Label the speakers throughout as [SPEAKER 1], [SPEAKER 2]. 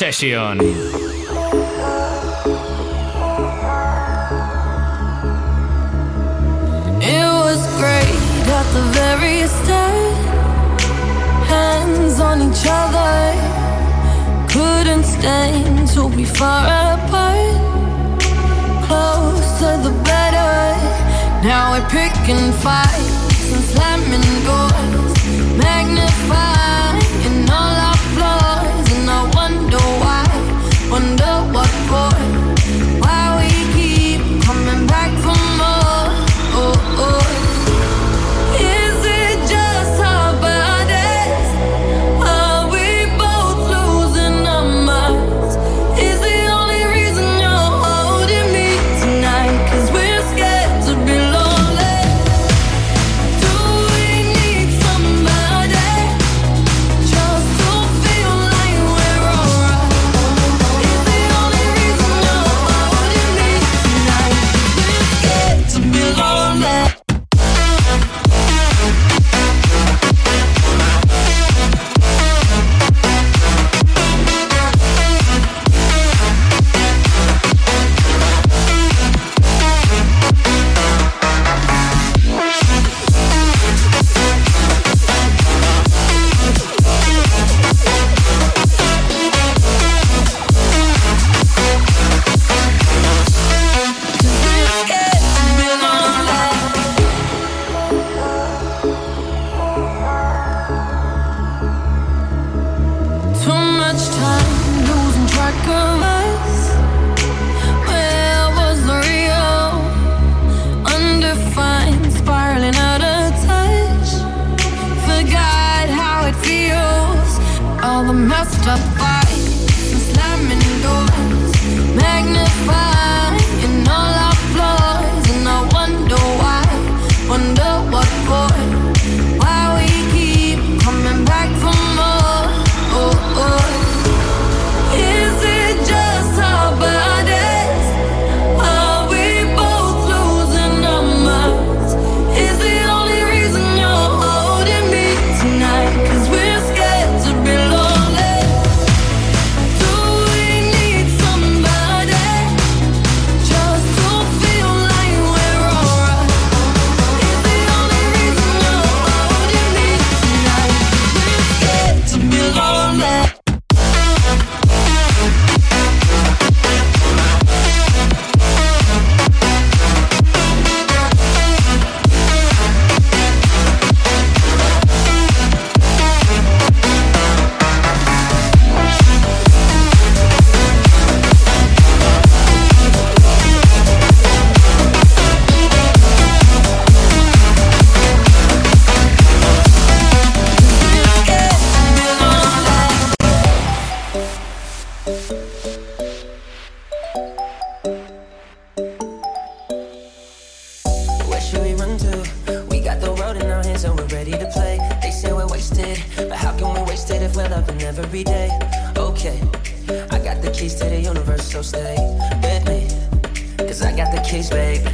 [SPEAKER 1] Session.
[SPEAKER 2] universe, so stay with me. Cause I got the keys, babe.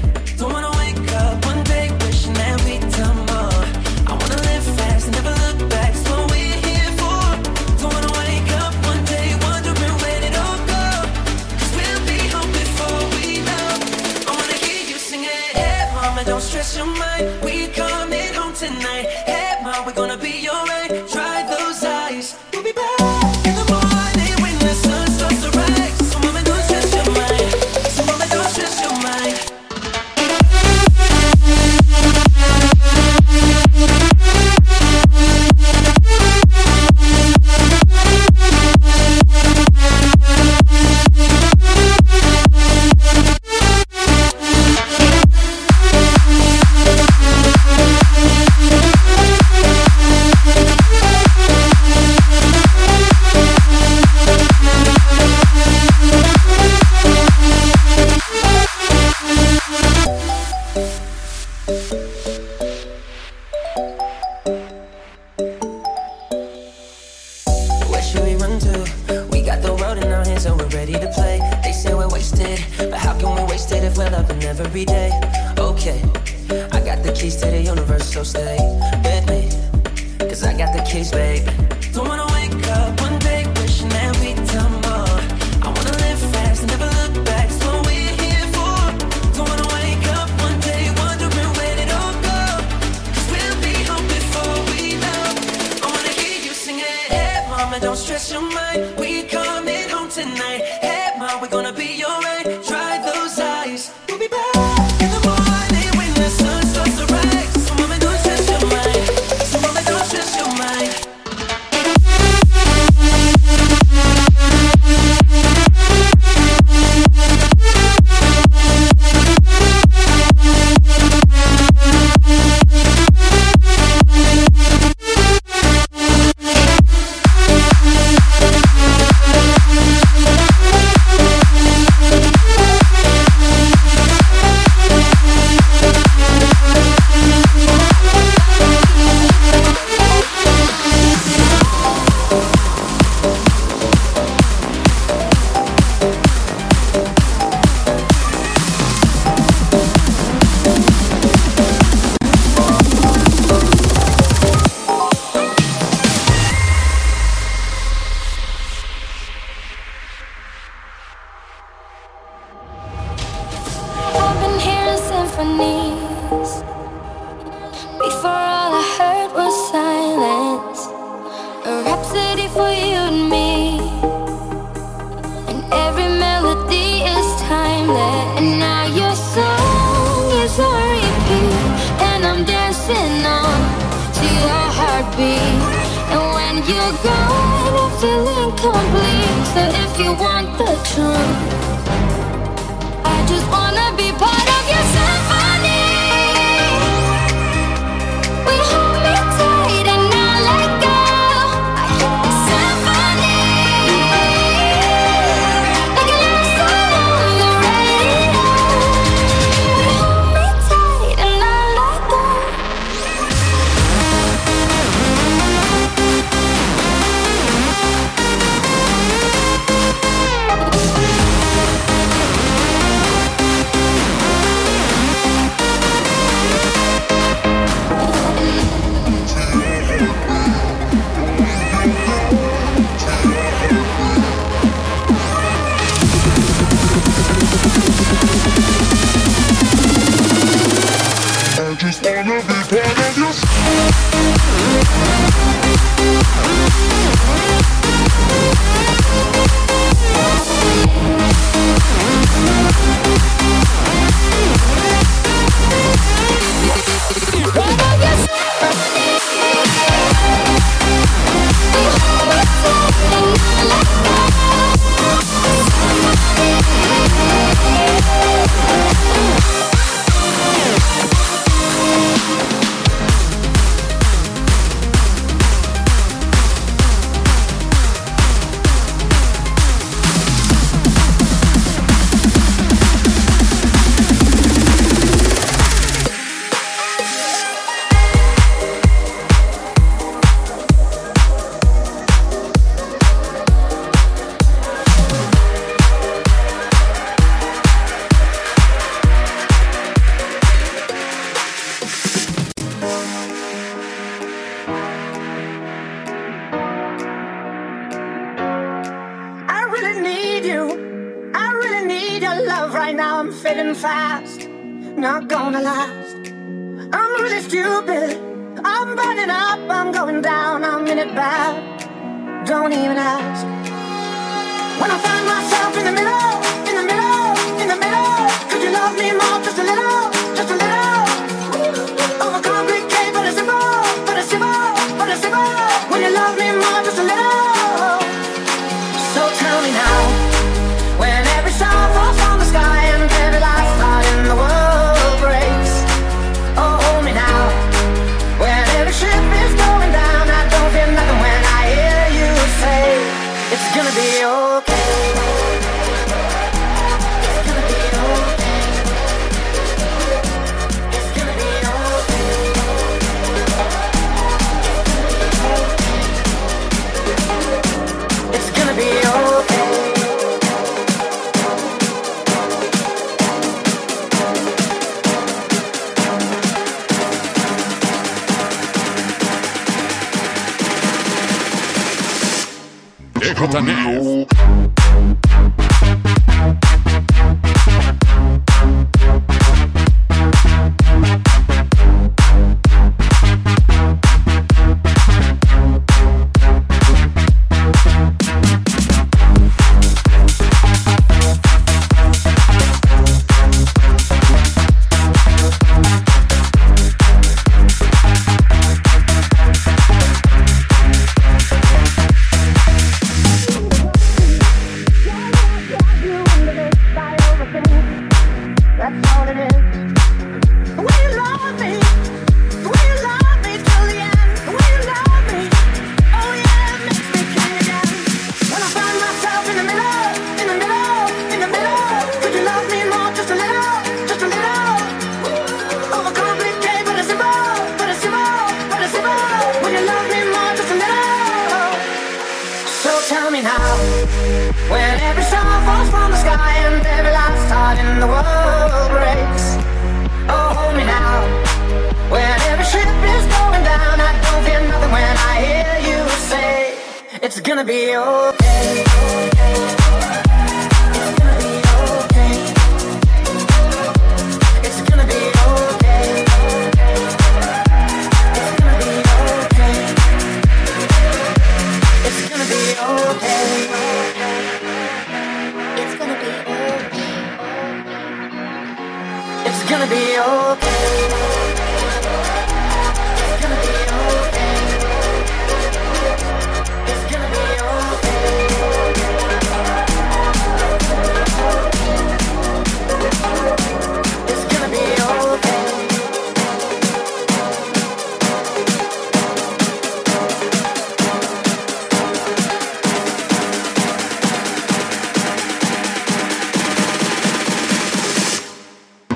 [SPEAKER 2] Escuta News.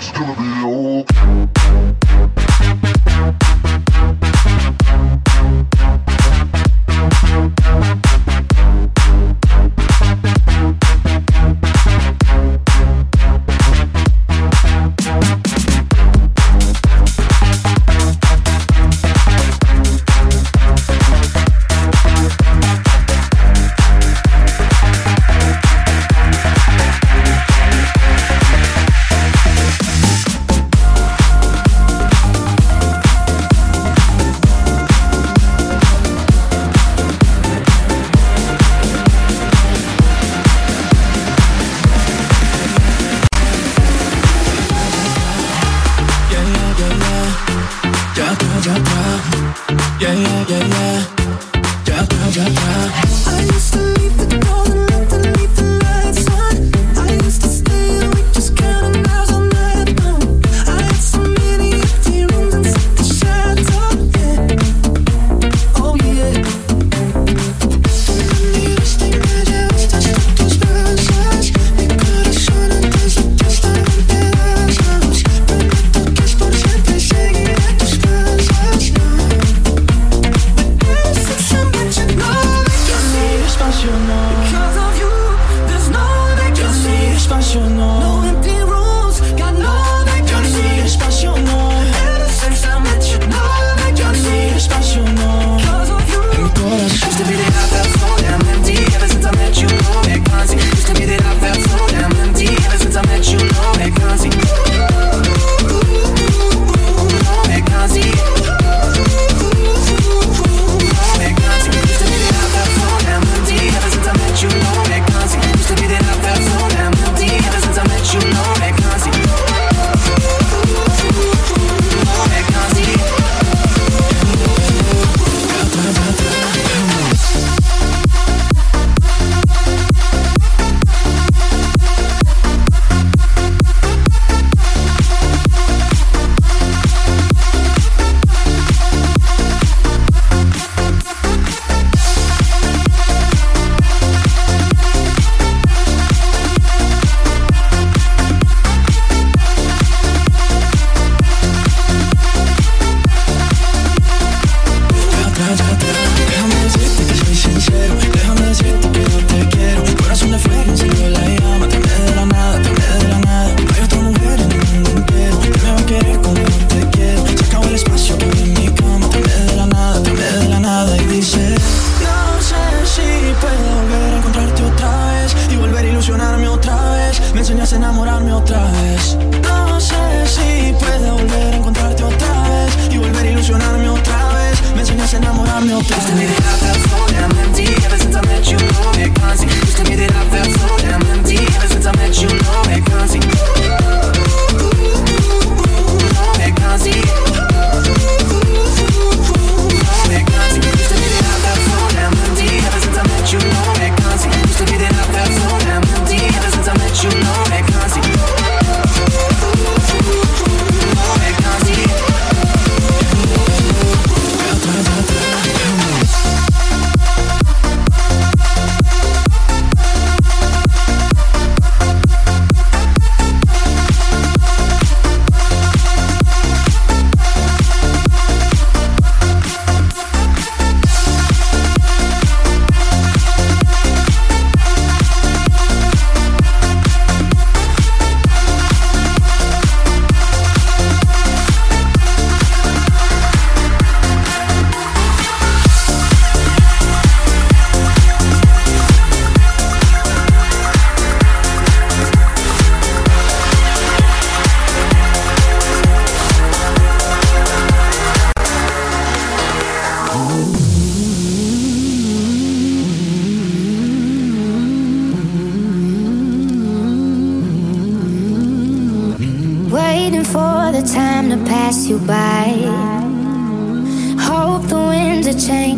[SPEAKER 2] It's gonna be okay.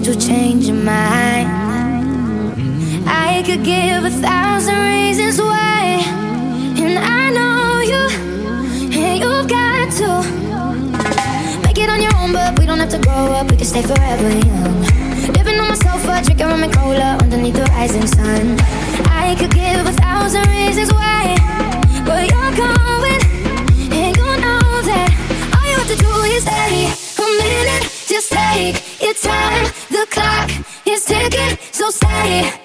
[SPEAKER 2] to you
[SPEAKER 3] change your mind? I could give a thousand reasons why, and I know you, and you've got to make it on your own. But we don't have to grow up; we can stay forever young. Living on my sofa, drinking rum and cola underneath the rising sun. I could give a thousand reasons why, but you're going, and you know that all you have to do is stay a minute. Just take your time
[SPEAKER 4] り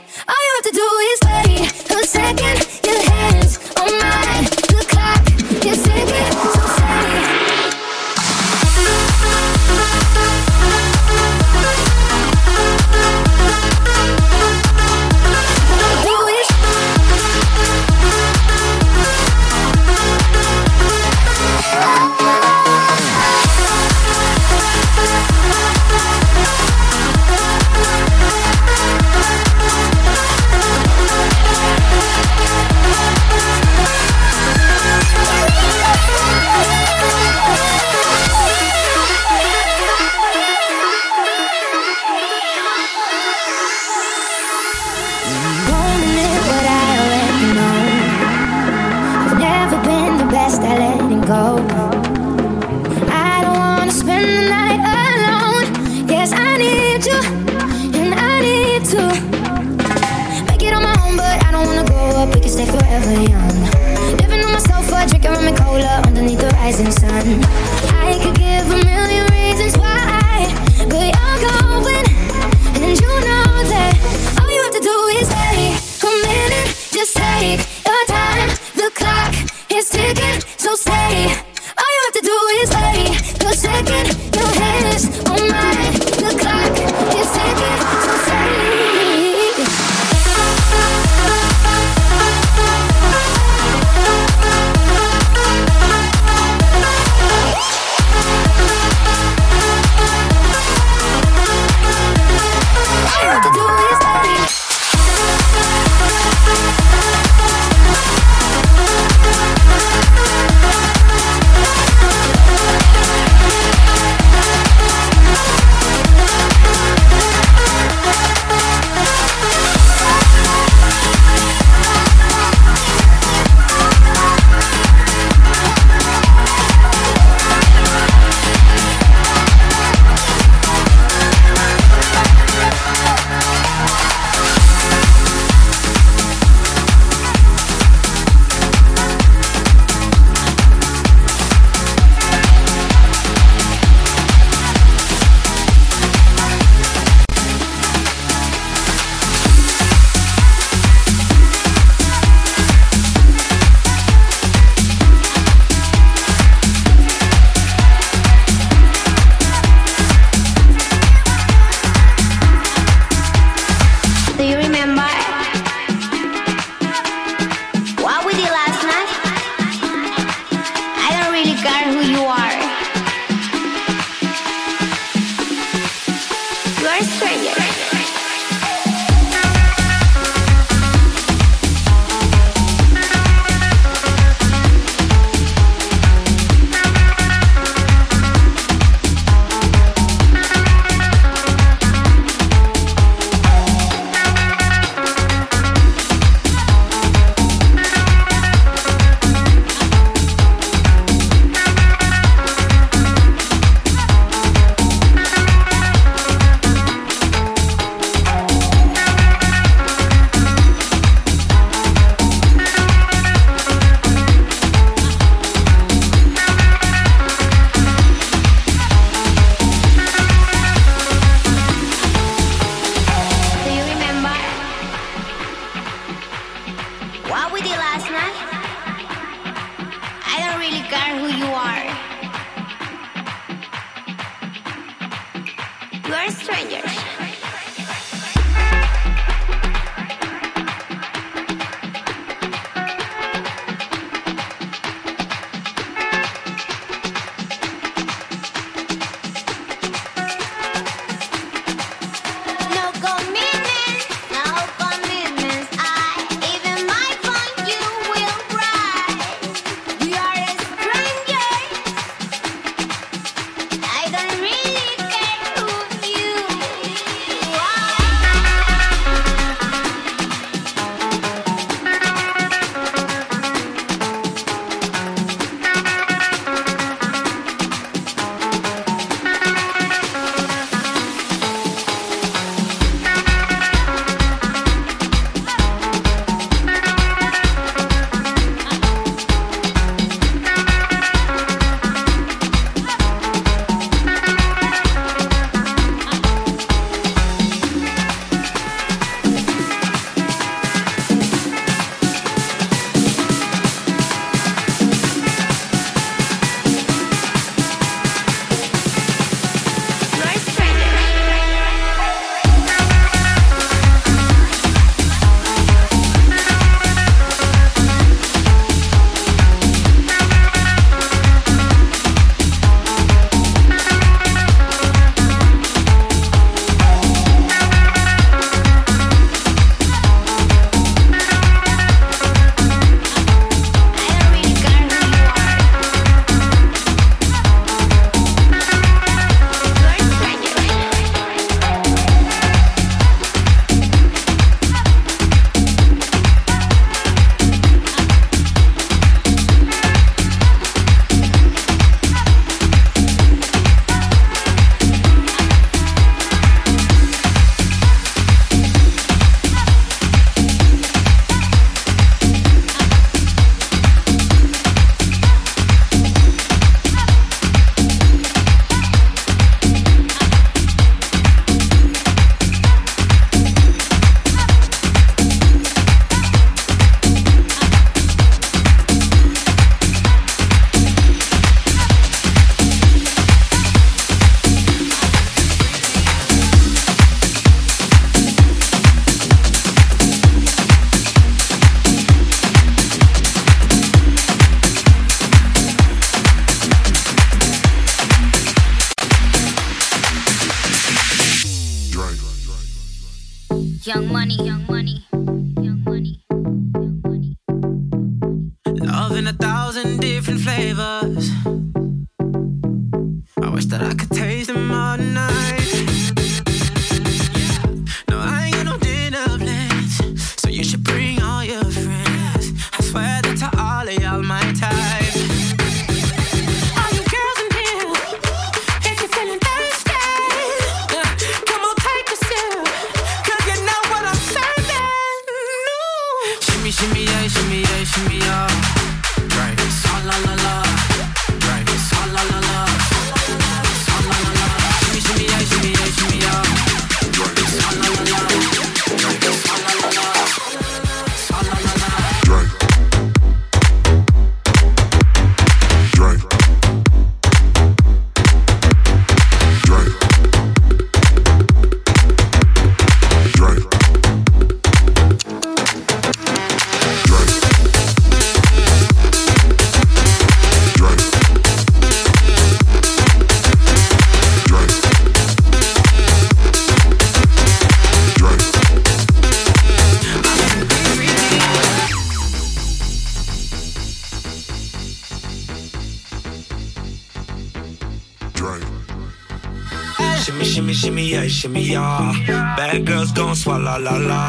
[SPEAKER 4] shimmy
[SPEAKER 5] ya. Bad girls gon' swallow la la.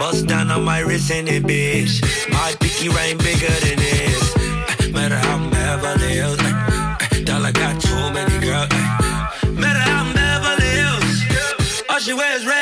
[SPEAKER 5] Bust down on my wrist and it, bitch. My pinky ring bigger than this. Uh, matter how I'm Beverly Hills. Uh, dollar got too many girls. Matter how I'm Beverly Hills. All she wears red.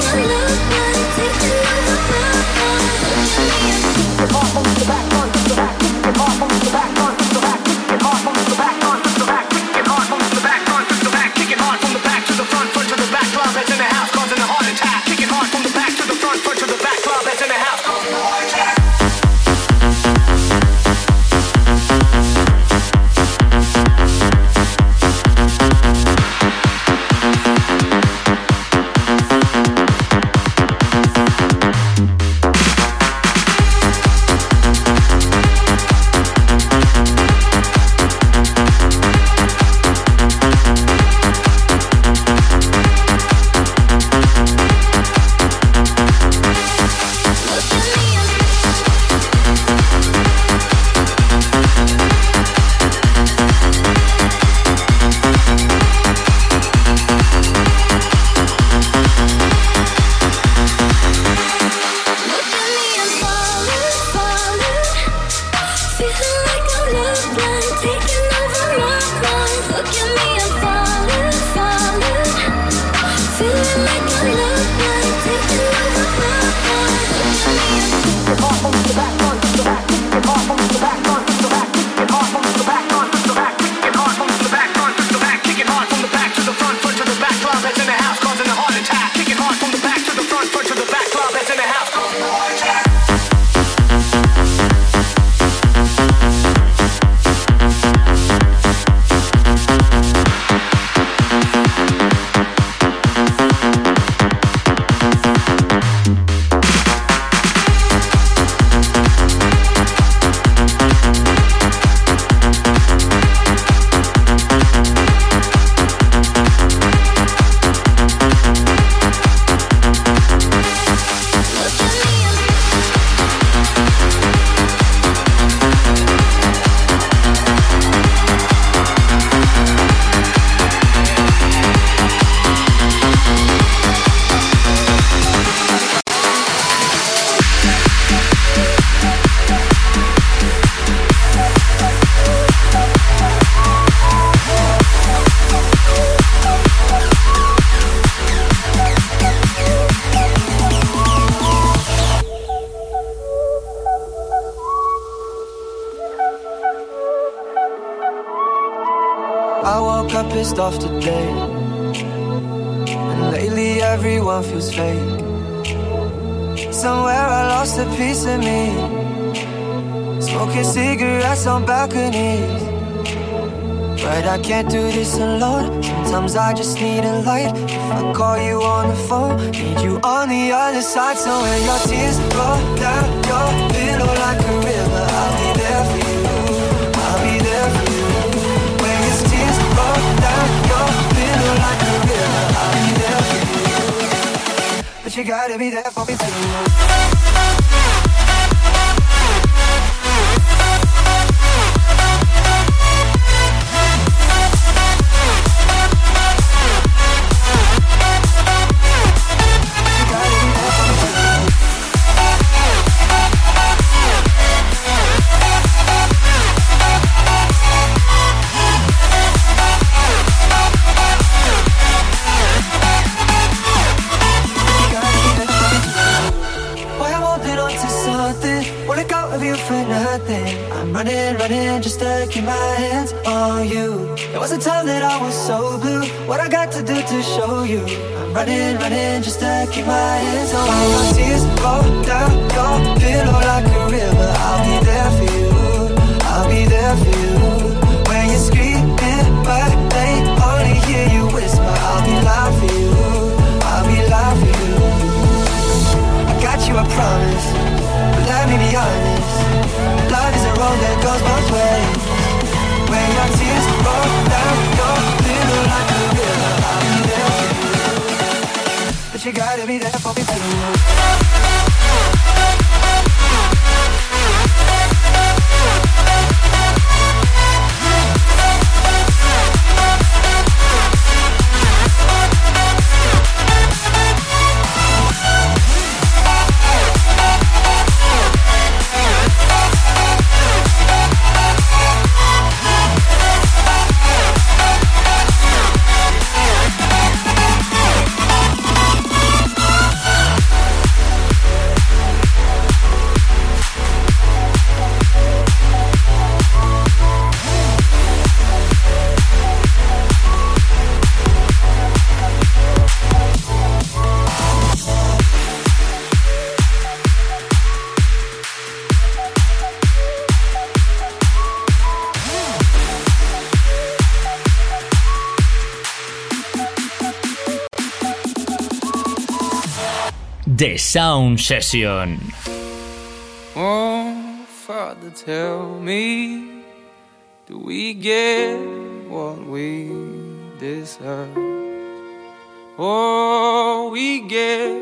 [SPEAKER 6] gotta be I'm running, running just to keep my hands on you. There was a time that I was so blue. What I got to do to show you? I'm running, running just to keep my hands on you. My tears roll down your pillow like a river. I'll be there for you. I'll be there for you. When you're screaming but they only hear you whisper. I'll be loud for you. I'll be loud for you. I got you, I promise. But let me be honest wrong that goes both ways. When your tears fall down your pillow like a river, I'm there for
[SPEAKER 2] you. But you gotta be there for me
[SPEAKER 7] too. Sound Session.
[SPEAKER 8] Oh, Father, tell me, do we get what we deserve? Oh, we get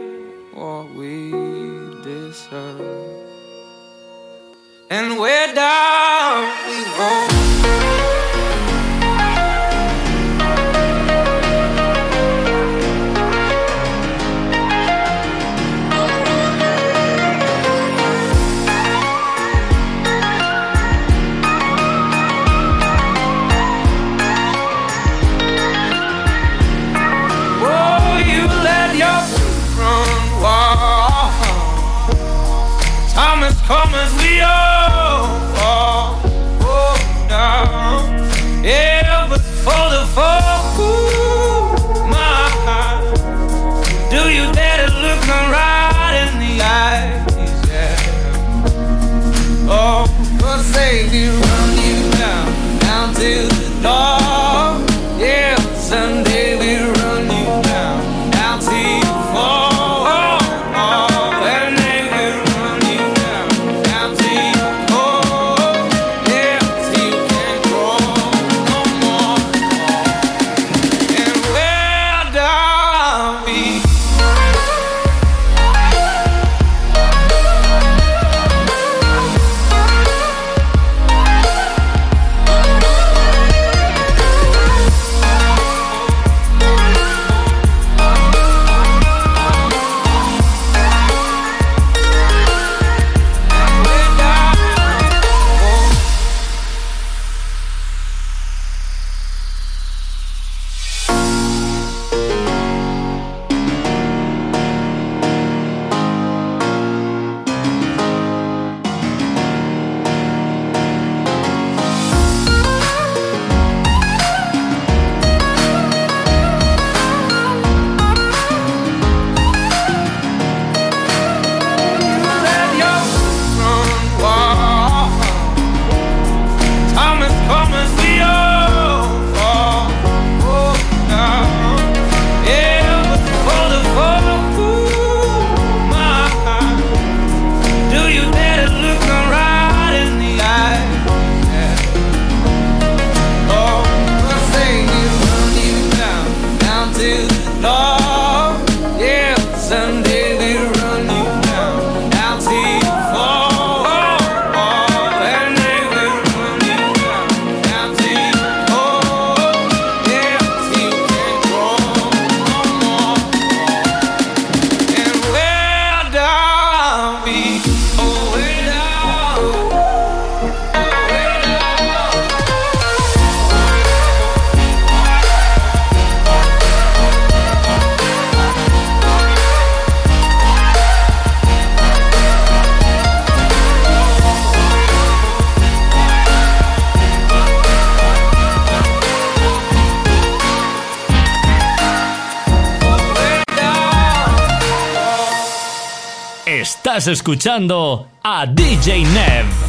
[SPEAKER 7] Estás escuchando a DJ Nev.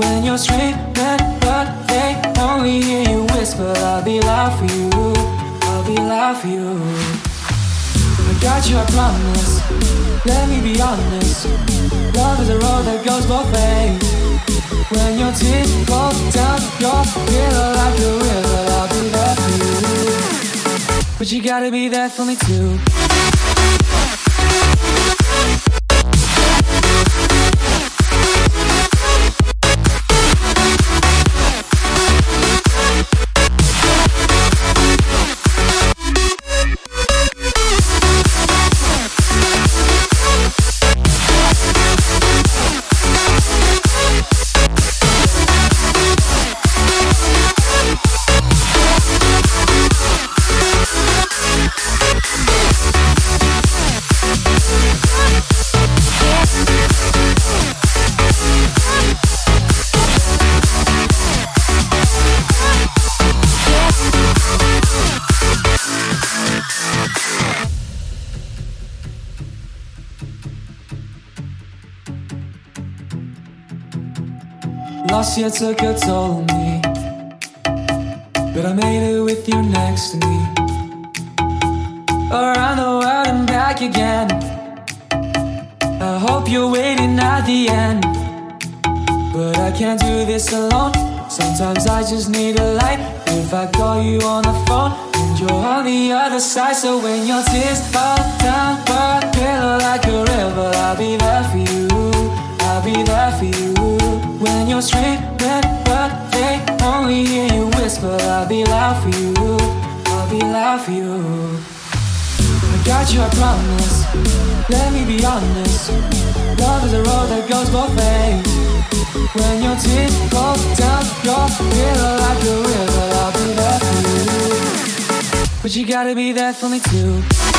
[SPEAKER 1] when you're straight but
[SPEAKER 9] they only hear you whisper. I'll be loud for you. I'll be loud for you. I got you, I promise. Let me be honest. Love is a road that goes both ways. When your tears fall down
[SPEAKER 3] your pillow like a river, I'll be there for you. But you gotta be there for me too. Last year took a toll on me, but I made it with you next to me. Around the world and back again. I hope you're waiting at the end, but I can't do this alone. Sometimes I just need a light. If I call you on the phone and you're on the other side, so when your tears fall down, pillow like a river, I'll be there for you. I'll be there for you. When you're screaming, but they only hear you whisper, I'll be loud for you. I'll be loud for you. I got you, I promise. Let me be honest. Love is a road that goes both ways. When your tears roll down your pillow like a river, I'll be there for you. But you gotta be there for me too.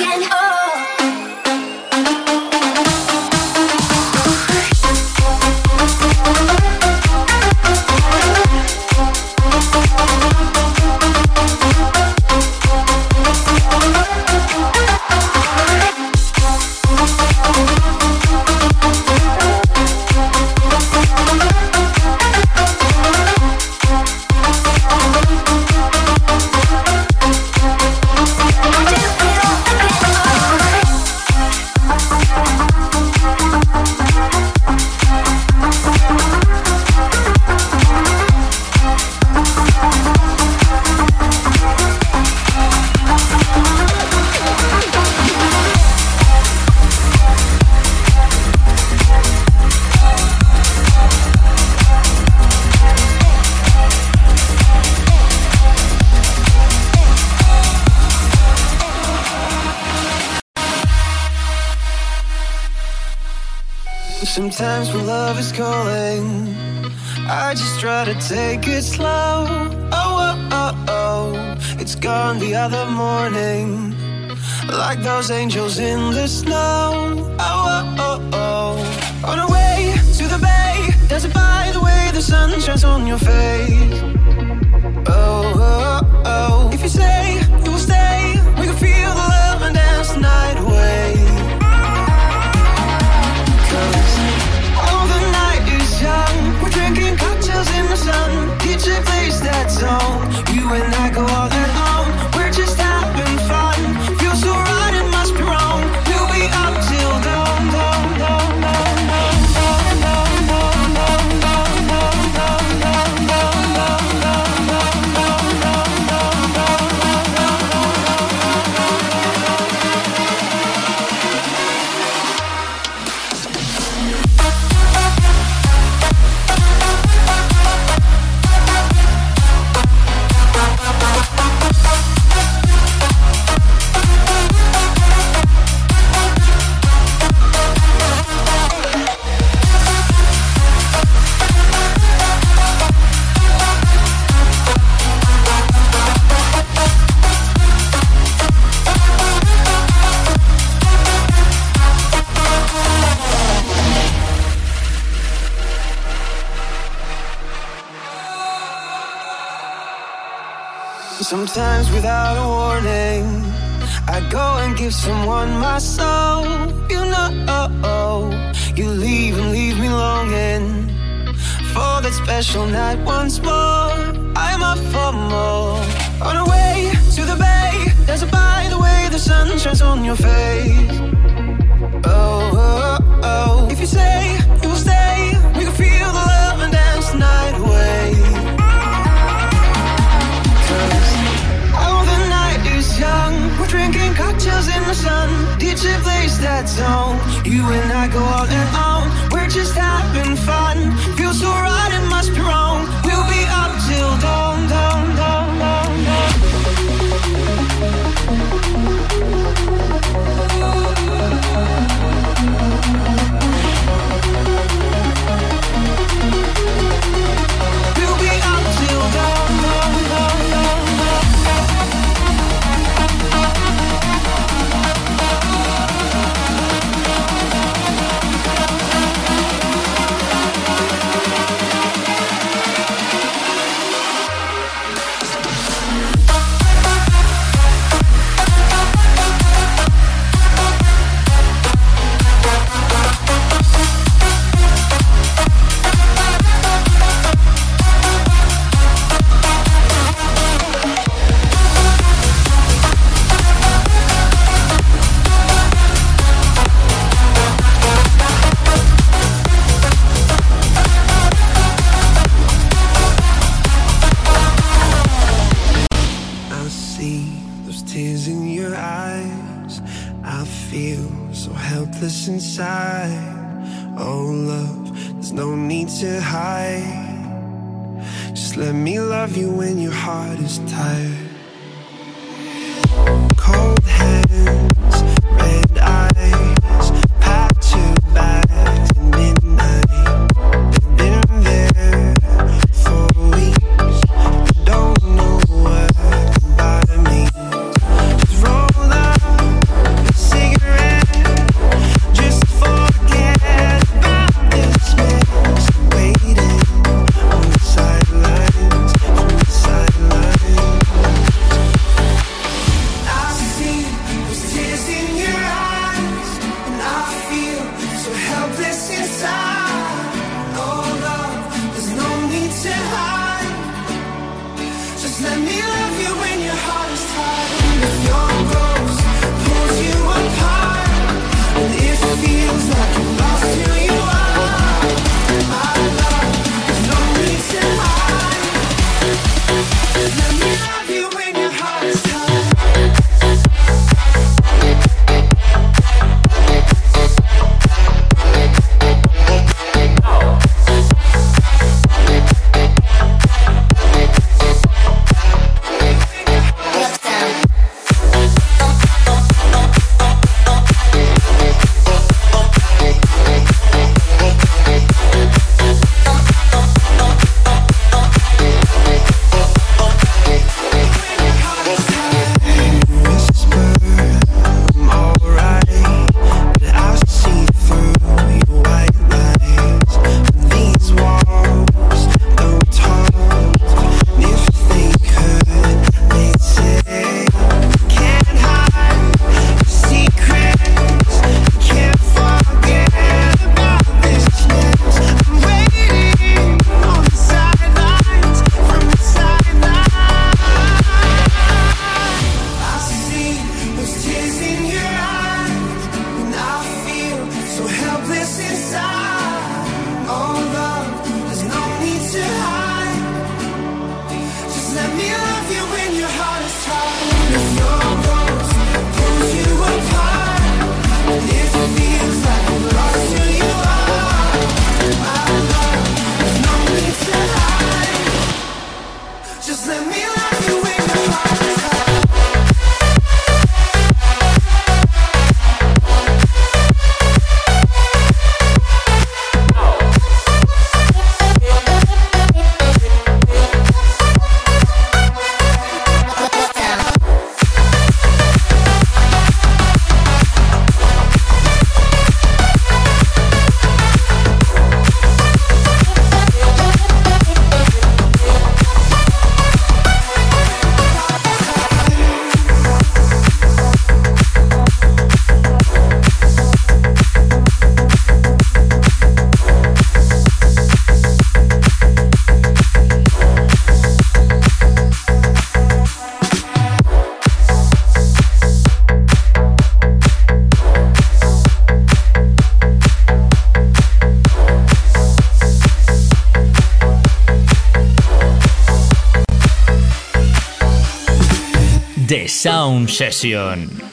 [SPEAKER 10] Again. Love
[SPEAKER 2] is calling, I just try to take it slow. Oh, oh, oh, oh, it's gone the other morning. Like those angels in the snow. Oh, oh, oh, oh. On our way to the bay, dancing by the way the sun shines on your face. Oh, oh, oh. If you say You and I go all special night once more. I'm up for more. On our way to the bay, there's a by the way the sun shines on your face. Oh, oh, oh. If you say you will stay, we can feel the love and dance the night away. Cause all the night is young. We're drinking cocktails in the sun. DJ plays that song. You and I go all night long. We're just having fun. Feels so right, strong.
[SPEAKER 7] The Sound Session.